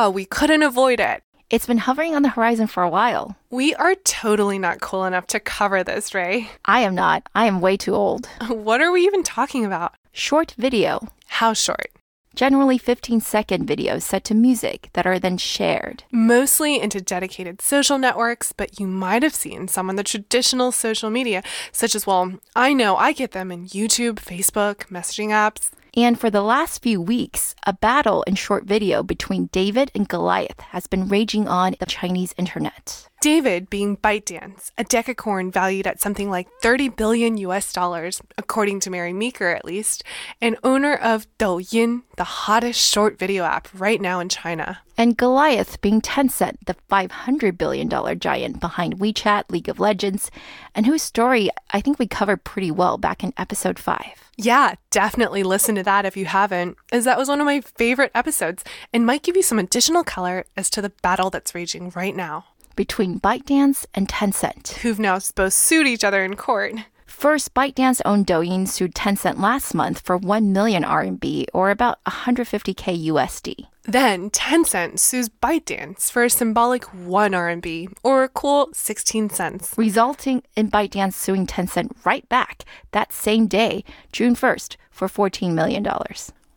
Ah, we couldn't avoid it. It's been hovering on the horizon for a while. We are totally not cool enough to cover this, Ray. I am not. I am way too old. What are we even talking about? Short video. How short? Generally 15 second videos set to music that are then shared. Mostly into dedicated social networks, but you might have seen some on the traditional social media, such as, well, I know I get them in YouTube, Facebook, messaging apps. And for the last few weeks, a battle in short video between David and Goliath has been raging on the Chinese internet. David being ByteDance, a decacorn valued at something like 30 billion US dollars, according to Mary Meeker at least, and owner of Douyin, the hottest short video app right now in China. And Goliath being Tencent, the $500 billion giant behind WeChat, League of Legends, and whose story I think we covered pretty well back in episode 5. Yeah, definitely listen to that if you haven't, as that was one of my favorite episodes and might give you some additional color as to the battle that's raging right now. Between ByteDance and Tencent. Who've now both sued each other in court. First, ByteDance owned Douyin sued Tencent last month for 1 million RMB or about 150k USD. Then Tencent sues ByteDance for a symbolic 1 RMB or a cool 16 cents. Resulting in ByteDance suing Tencent right back that same day, June 1st, for $14 million.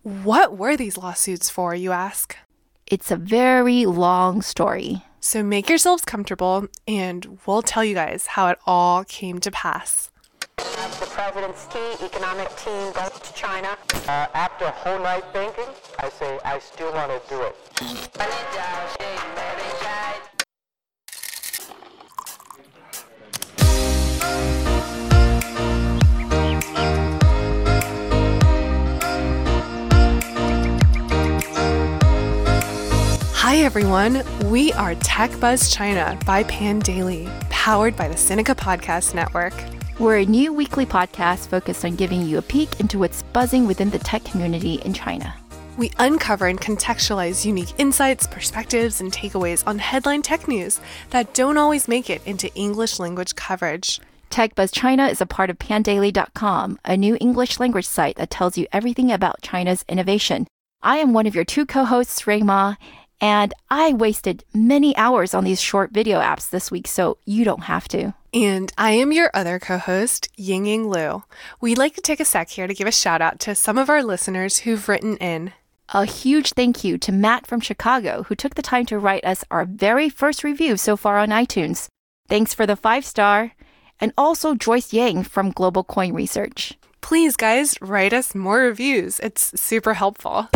What were these lawsuits for, you ask? It's a very long story. So make yourselves comfortable and we'll tell you guys how it all came to pass. The president's key economic team goes to China. Uh, after a whole night thinking, I say I still want to do it. Hi everyone, we are Tech Buzz China by Pandaily, powered by the Sinica Podcast Network. We're a new weekly podcast focused on giving you a peek into what's buzzing within the tech community in China. We uncover and contextualize unique insights, perspectives, and takeaways on headline tech news that don't always make it into English language coverage. Tech Buzz China is a part of pandaily.com, a new English language site that tells you everything about China's innovation. I am one of your two co-hosts, Rui Ma, and I wasted many hours on these short video apps this week, so you don't have to. And I am your other co host, Ying Ying Lu. We'd like to take a sec here to give a shout out to some of our listeners who've written in. A huge thank you to Matt from Chicago, who took the time to write us our very first review so far on iTunes. Thanks for the five star. And also Joyce Yang from Global Coin Research. Please, guys, write us more reviews. It's super helpful.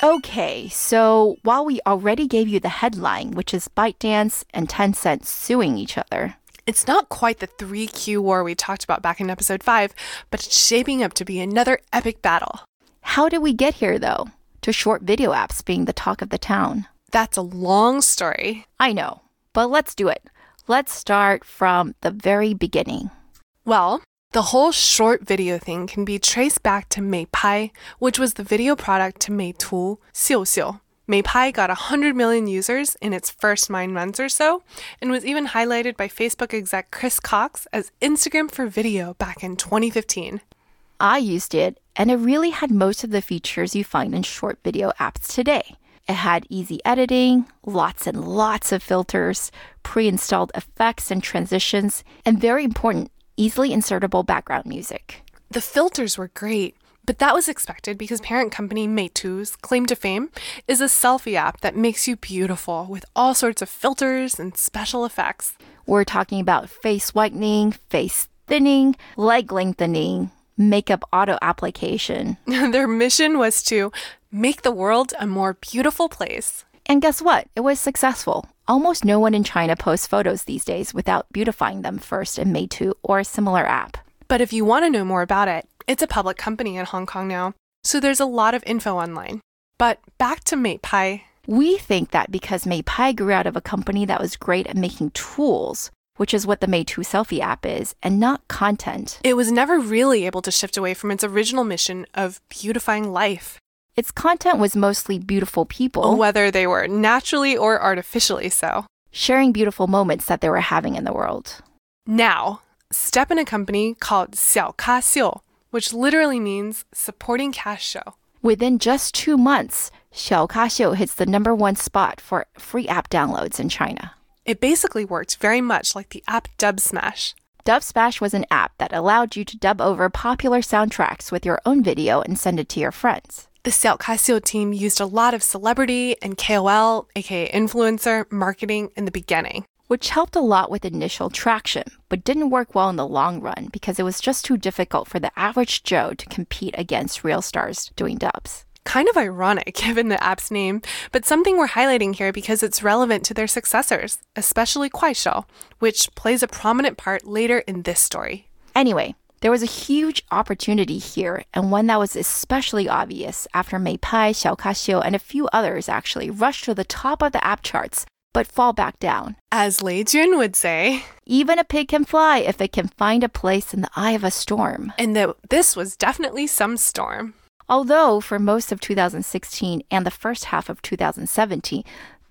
Okay, so while we already gave you the headline, which is ByteDance and Tencent suing each other, It's not quite the 3Q war we talked about back in episode 5, but it's shaping up to be another epic battle. how did we get here though? To short video apps being the talk of the town. That's a long story. I know, but let's do it. Let's start from the very beginning. Well, the whole short video thing can be traced back to Meipai, which was the video product to Meitu, Xiuxiu. Meipai got 100 million users in its first nine months or so, and was even highlighted by Facebook exec Chris Cox as Instagram for video back in 2015. I used it, and it really had most of the features you find in short video apps today. It had easy editing, lots and lots of filters, pre installed effects and transitions, and very important, easily insertable background music. The filters were great, but that was expected because parent company Meitu's claim to fame is a selfie app that makes you beautiful with all sorts of filters and special effects. We're talking about face whitening, face thinning, leg lengthening, makeup auto application. Their mission was to make the world a more beautiful place. And guess what? It was successful. Almost no one in China posts photos these days without beautifying them first in Meitu or a similar app. But if you want to know more about it, it's a public company in Hong Kong now, so there's a lot of info online. But back to Meipai. We think that because Meipai grew out of a company that was great at making tools, which is what the Meitu selfie app is, and not content. It was never really able to shift away from its original mission of beautifying life, Its content was mostly beautiful people whether they were naturally or artificially so. sharing beautiful moments that they were having in the world. Now, step in a company called Xiao Ka Xiu, which literally means supporting cash show. Within just two months, Xiao Ka Xiu hits the number one spot for free app downloads in China. It basically worked very much like the app Dub Smash. Dub Smash was an app that allowed you to dub over popular soundtracks with your own video and send it to your friends. The Xiao Ka Xiu team used a lot of celebrity and KOL, aka influencer, marketing in the beginning. which helped a lot with initial traction, but didn't work well in the long run because it was just too difficult for the average Joe to compete against real stars doing dubs. Kind of ironic given the app's name, but something we're highlighting here because it's relevant to their successors, especially Kuaishou, which plays a prominent part later in this story. Anyway, there was a huge opportunity here, and one that was especially obvious after Meipai, Xiaokaxiu, and a few others actually rushed to the top of the app charts, but fall back down. As Lei Jun would say, Even a pig can fly if it can find a place in the eye of a storm. and that this was definitely some storm. Although for most of 2016 and the first half of 2017,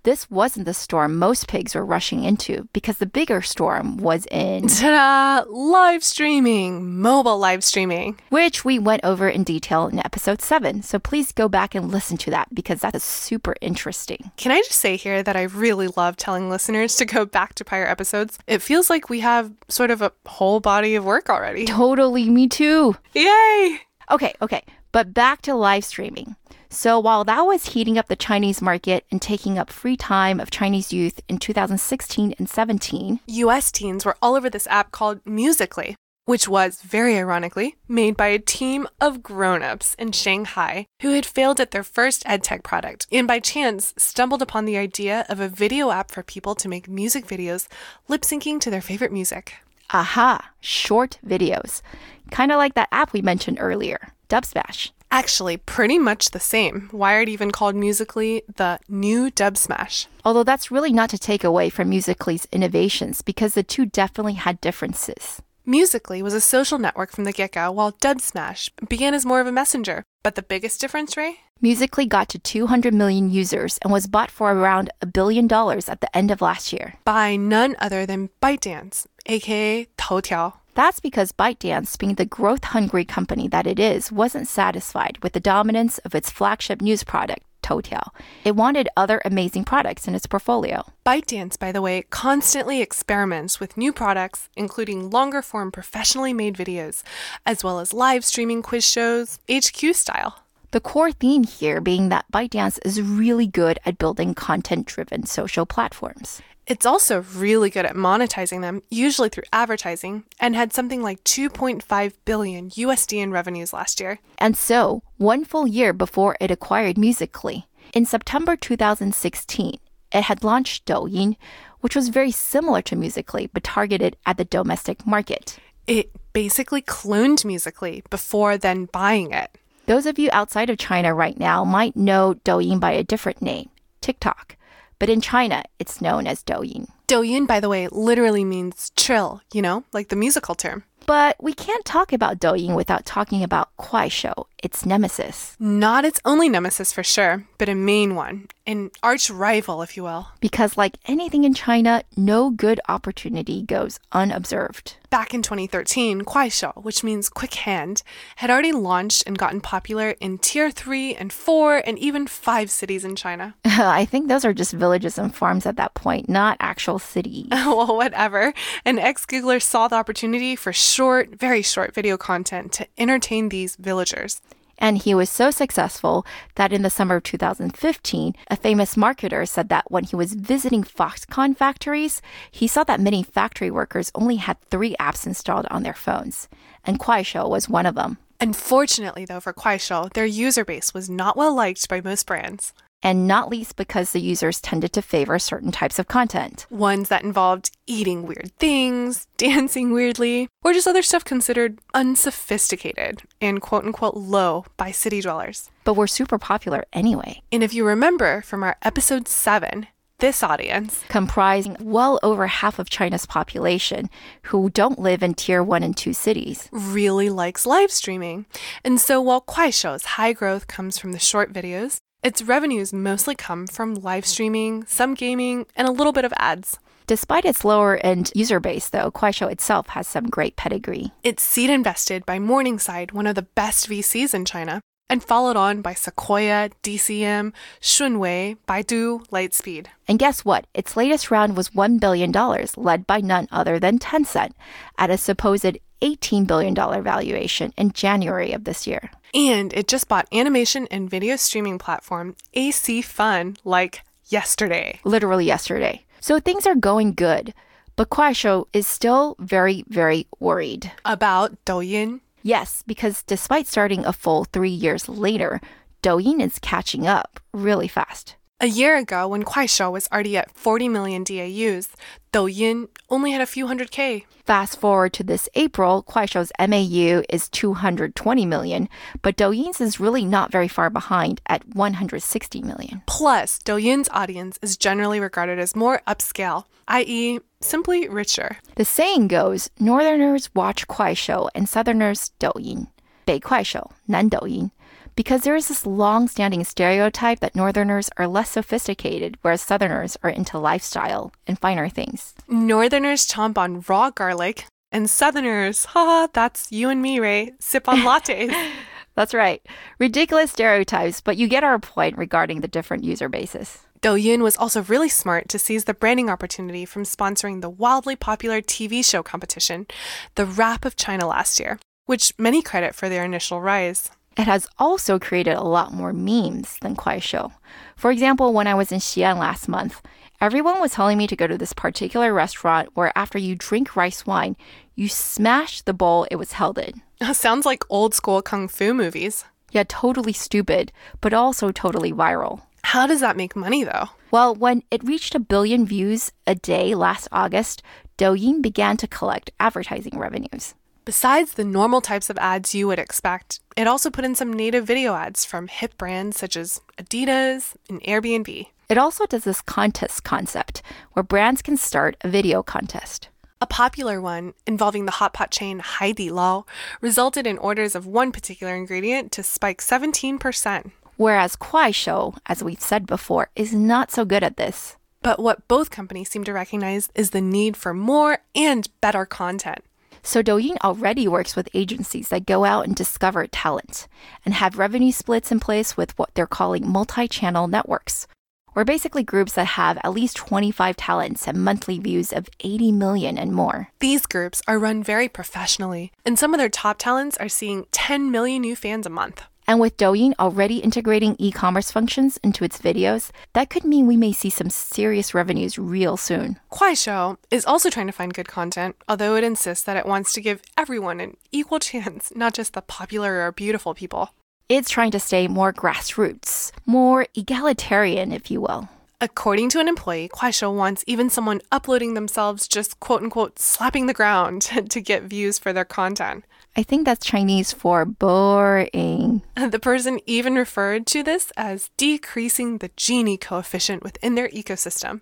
this wasn't the storm most pigs were rushing into because the bigger storm was in, Ta da! Live streaming, mobile live streaming. which we went over in detail in episode 7. So please go back and listen to that because that is super interesting. Can I just say here that I really love telling listeners to go back to prior episodes? It feels like we have sort of a whole body of work already. Totally, me too. Yay! Okay, okay. But back to live streaming. So while that was heating up the Chinese market and taking up free time of Chinese youth in 2016 and 17, US teens were all over this app called Musically, which was, very ironically, made by a team of grown ups in Shanghai who had failed at their first edtech product and by chance stumbled upon the idea of a video app for people to make music videos lip syncing to their favorite music. aha, short videos. Kind of like that app we mentioned earlier, Dubsmash. Actually, pretty much the same. Wired even called Musically the new Dub Smash. Although that's really not to take away from Musically's innovations because the two definitely had differences. Musically was a social network from the get go, while Dub Smash began as more of a messenger. But the biggest difference, Ray? Musically got to 200 million users and was bought for around a billion dollars at the end of last year. By none other than ByteDance, aka Toutiao. That's because ByteDance, being the growth hungry company that it is, wasn't satisfied with the dominance of its flagship news product, Toutiao. It wanted other amazing products in its portfolio. ByteDance, by the way, constantly experiments with new products, including longer form professionally made videos, as well as live streaming quiz shows, HQ style. The core theme here being that ByteDance is really good at building content driven social platforms. It's also really good at monetizing them, usually through advertising, and had something like 2.5 billion USD in revenues last year. And so, one full year before it acquired Musically, in September 2016, it had launched Douyin, which was very similar to Musically but targeted at the domestic market. It basically cloned Musically before then buying it. Those of you outside of China right now might know Douyin by a different name, TikTok. But in China, it's known as Douyin. Douyin, by the way, literally means trill, you know, like the musical term. But we can't talk about Douyin without talking about Kuaishou, its nemesis. Not its only nemesis for sure, but a main one, an arch rival, if you will. Because, like anything in China, no good opportunity goes unobserved. Back in 2013, Kuaishou, which means quick hand, had already launched and gotten popular in tier 3 and 4 and even 5 cities in China. I think those are just villages and farms at that point, not actual cities. well, whatever. An ex Googler saw the opportunity for short, very short video content to entertain these villagers. And he was so successful that in the summer of 2015, a famous marketer said that when he was visiting Foxconn factories, he saw that many factory workers only had three apps installed on their phones. And Kuaishou was one of them. Unfortunately, though, for Kuaishou, their user base was not well liked by most brands. And not least because the users tended to favor certain types of content. Ones that involved eating weird things, dancing weirdly, or just other stuff considered unsophisticated and quote unquote low by city dwellers. But were super popular anyway, And if you remember from our episode 7, this audience, comprising well over half of China's population who don't live in tier 1 and 2 cities. really likes live streaming. And so while Kuaishou's high growth comes from the short videos, its revenues mostly come from live streaming, some gaming, and a little bit of ads. Despite its lower end user base, though, Kuaishou itself has some great pedigree. It's seed invested by Morningside, one of the best VCs in China, and followed on by Sequoia, DCM, Shunwei, Baidu, Lightspeed. And guess what? Its latest round was $1 billion, led by none other than Tencent, at a supposed $18 billion valuation in January of this year. And it just bought animation and video streaming platform AC Fun like yesterday. Literally yesterday. So things are going good. But Kuaishou is still very, very worried. About Douyin. Yes, because despite starting a full three years later, Douyin is catching up really fast. A year ago, when Kuaishou was already at 40 million DAUs, Douyin only had a few hundred K. Fast forward to this April, Kuaishou's MAU is 220 million, but Douyin's is really not very far behind at 160 million. Plus, Douyin's audience is generally regarded as more upscale, i.e., simply richer. The saying goes, Northerners watch Kuaishou and Southerners Douyin. 北快手,南抖音. Because there is this long standing stereotype that Northerners are less sophisticated, whereas Southerners are into lifestyle and finer things. Northerners chomp on raw garlic, and Southerners, haha, that's you and me, Ray, sip on lattes. That's right. Ridiculous stereotypes, but you get our point regarding the different user bases. Douyin was also really smart to seize the branding opportunity from sponsoring the wildly popular TV show competition, The Rap of China last year, which many credit for their initial rise. It has also created a lot more memes than Kuaishou. For example, when I was in Xi'an last month, everyone was telling me to go to this particular restaurant where after you drink rice wine, you smash the bowl it was held in. Sounds like old school kung fu movies. Yeah, totally stupid, but also totally viral. How does that make money though? Well, when it reached a billion views a day last August, Douyin began to collect advertising revenues. Besides the normal types of ads you would expect, it also put in some native video ads from hip brands such as Adidas and Airbnb. It also does this contest concept where brands can start a video contest. A popular one involving the hot pot chain Haidi Lao resulted in orders of one particular ingredient to spike 17%. Whereas Kuaishou, as we've said before, is not so good at this. But what both companies seem to recognize is the need for more and better content. So Douyin already works with agencies that go out and discover talent and have revenue splits in place with what they're calling multi-channel networks, or basically groups that have at least 25 talents and monthly views of 80 million and more. These groups are run very professionally, and some of their top talents are seeing 10 million new fans a month. And with Douyin already integrating e commerce functions into its videos, that could mean we may see some serious revenues real soon. Kuaishou is also trying to find good content, although it insists that it wants to give everyone an equal chance, not just the popular or beautiful people. It's trying to stay more grassroots, more egalitarian, if you will. According to an employee, Kuaishou wants even someone uploading themselves just quote unquote slapping the ground to get views for their content. I think that's Chinese for boring. The person even referred to this as decreasing the Gini coefficient within their ecosystem.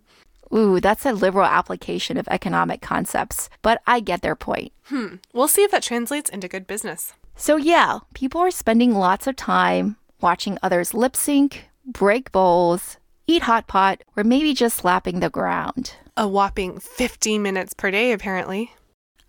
Ooh, that's a liberal application of economic concepts, but I get their point. Hmm, we'll see if that translates into good business. So, yeah, people are spending lots of time watching others lip sync, break bowls, eat hot pot, or maybe just slapping the ground. A whopping 15 minutes per day, apparently.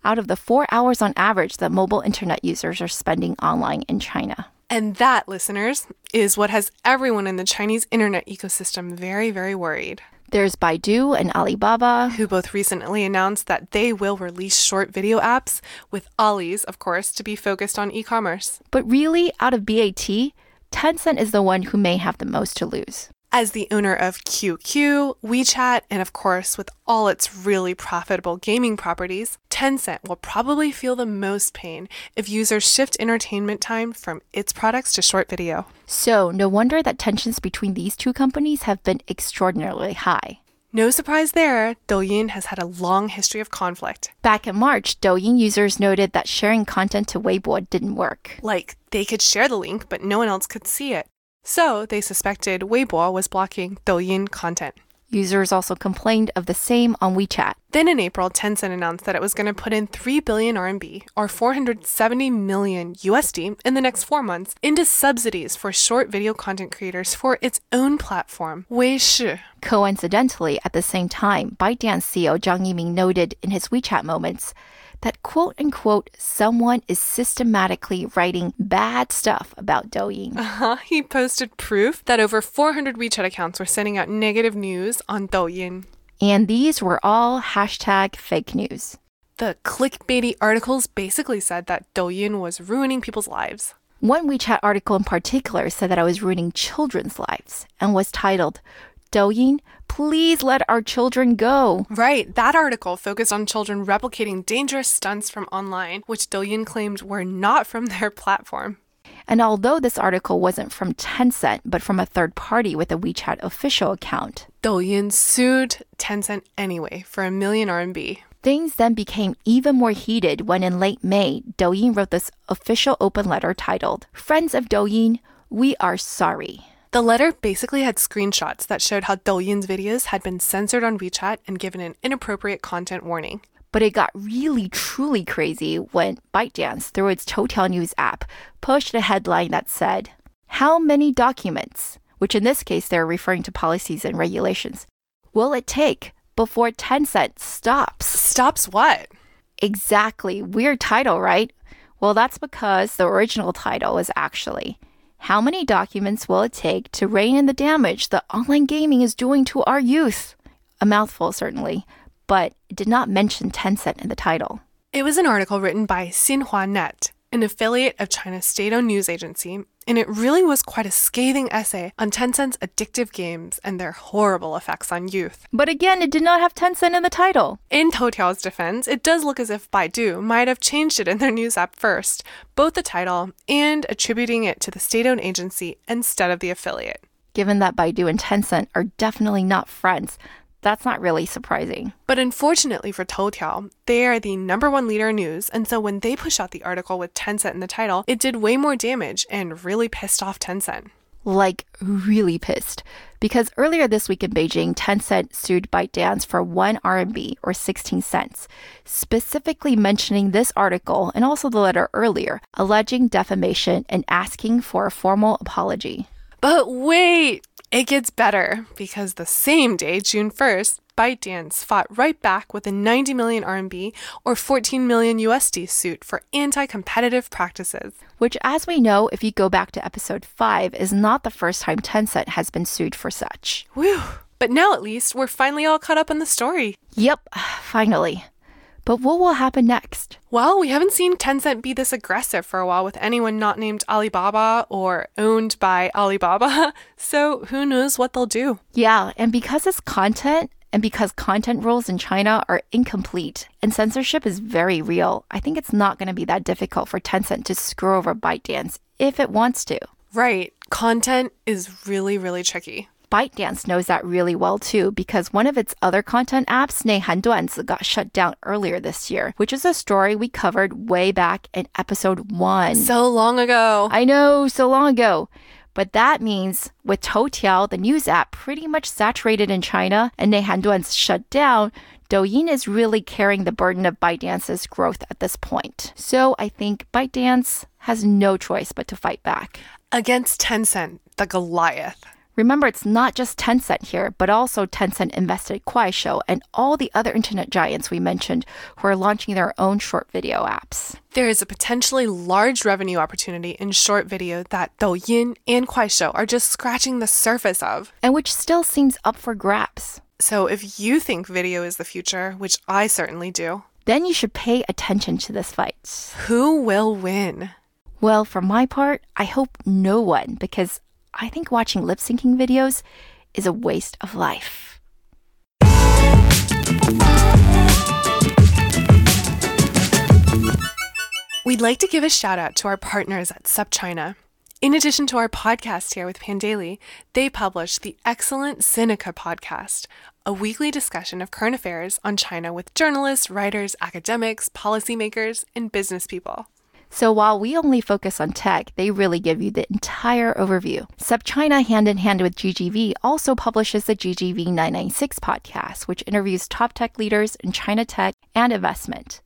Out of the four hours on average that mobile internet users are spending online in China. And that, listeners, is what has everyone in the Chinese internet ecosystem very, very worried. There's Baidu and Alibaba. Who both recently announced that they will release short video apps, with Ali's, of course, to be focused on e commerce. But really, out of BAT, Tencent is the one who may have the most to lose. As the owner of QQ, WeChat, and of course, with all its really profitable gaming properties, Tencent will probably feel the most pain if users shift entertainment time from its products to short video. So, no wonder that tensions between these two companies have been extraordinarily high. No surprise there, Douyin has had a long history of conflict. Back in March, Douyin users noted that sharing content to Weibo didn't work. Like, they could share the link, but no one else could see it. So they suspected Weibo was blocking Douyin content. Users also complained of the same on WeChat. Then in April, Tencent announced that it was going to put in 3 billion RMB or 470 million USD in the next 4 months into subsidies for short video content creators for its own platform, Weishi. Coincidentally, at the same time, ByteDance CEO Zhang Yiming noted in his WeChat moments that quote unquote someone is systematically writing bad stuff about Douyin. Uh-huh. He posted proof that over 400 WeChat accounts were sending out negative news on Douyin. And these were all hashtag fake news. The clickbaity articles basically said that Douyin was ruining people's lives. One WeChat article in particular said that I was ruining children's lives and was titled, Douyin, please let our children go. Right, that article focused on children replicating dangerous stunts from online, which Douyin claimed were not from their platform. And although this article wasn't from Tencent, but from a third party with a WeChat official account, Douyin sued Tencent anyway for a million RMB. Things then became even more heated when in late May, Douyin wrote this official open letter titled, Friends of Douyin, we are sorry. The letter basically had screenshots that showed how Douyin's videos had been censored on WeChat and given an inappropriate content warning. But it got really, truly crazy when ByteDance, through its Toutiao News app, pushed a headline that said, How many documents, which in this case they're referring to policies and regulations, will it take before Tencent stops? Stops what? Exactly. Weird title, right? Well, that's because the original title was actually How many documents will it take to rein in the damage that online gaming is doing to our youth? A mouthful, certainly, but it did not mention Tencent in the title. It was an article written by Xinhua Net, an affiliate of China's state owned news agency, and it really was quite a scathing essay on Tencent's addictive games and their horrible effects on youth. But again, it did not have Tencent in the title. In Toutiao's defense, it does look as if Baidu might have changed it in their news app first, both the title and attributing it to the state owned agency instead of the affiliate. Given that Baidu and Tencent are definitely not friends, that's not really surprising. But unfortunately for Toutiao, they are the number one leader in news, and so when they push out the article with Tencent in the title, it did way more damage and really pissed off Tencent. Like, really pissed. Because earlier this week in Beijing, Tencent sued ByteDance for 1 RMB or 16 cents, specifically mentioning this article and also the letter earlier, alleging defamation and asking for a formal apology. But wait, it gets better because the same day, June 1st, ByteDance fought right back with a 90 million RMB or 14 million USD suit for anti competitive practices. Which, as we know, if you go back to episode 5, is not the first time Tencent has been sued for such. Whew. But now at least we're finally all caught up on the story. Yep, finally. But what will happen next? Well, we haven't seen Tencent be this aggressive for a while with anyone not named Alibaba or owned by Alibaba. So who knows what they'll do? Yeah, and because it's content, and because content rules in China are incomplete and censorship is very real, I think it's not going to be that difficult for Tencent to screw over ByteDance if it wants to. Right. Content is really, really tricky. ByteDance knows that really well too because one of its other content apps, Neihanduanzi, got shut down earlier this year, which is a story we covered way back in episode one. So long ago. I know, so long ago. But that means with Toutiao, the news app, pretty much saturated in China and neihanduanzi shut down, Douyin is really carrying the burden of ByteDance's growth at this point. So I think ByteDance has no choice but to fight back. Against Tencent, the Goliath. Remember, it's not just Tencent here, but also Tencent invested Kuaishou and all the other internet giants we mentioned who are launching their own short video apps. There is a potentially large revenue opportunity in short video that Douyin and Kuaishou are just scratching the surface of. And which still seems up for grabs. So if you think video is the future, which I certainly do, then you should pay attention to this fight. Who will win? Well, for my part, I hope no one because I think watching lip syncing videos is a waste of life. We'd like to give a shout out to our partners at SupChina. In addition to our podcast here with Pandaily, they publish the excellent Sinica podcast, a weekly discussion of current affairs on China with journalists, writers, academics, policymakers, and business people. So while we only focus on tech, they really give you the entire overview. SupChina, hand in hand with GGV, also publishes the GGV 996 podcast, which interviews top tech leaders in China tech and investment.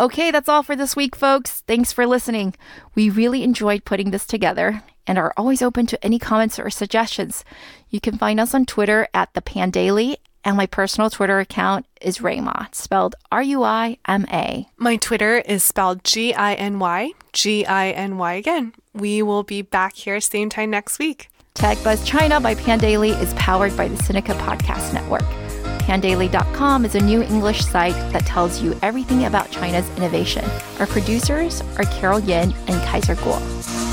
Okay, that's all for this week, folks. Thanks for listening. We really enjoyed putting this together and are always open to any comments or suggestions. You can find us on Twitter at the Pandaily, and my personal Twitter account is Rayma, spelled R U I M A. My Twitter is spelled G I N Y, G I N Y again. We will be back here same time next week. Tech Buzz China by Pandaily is powered by the Sinica Podcast Network. Pandaily.com is a new English site that tells you everything about China's innovation. Our producers are Carol Yin and Kaiser Kuo.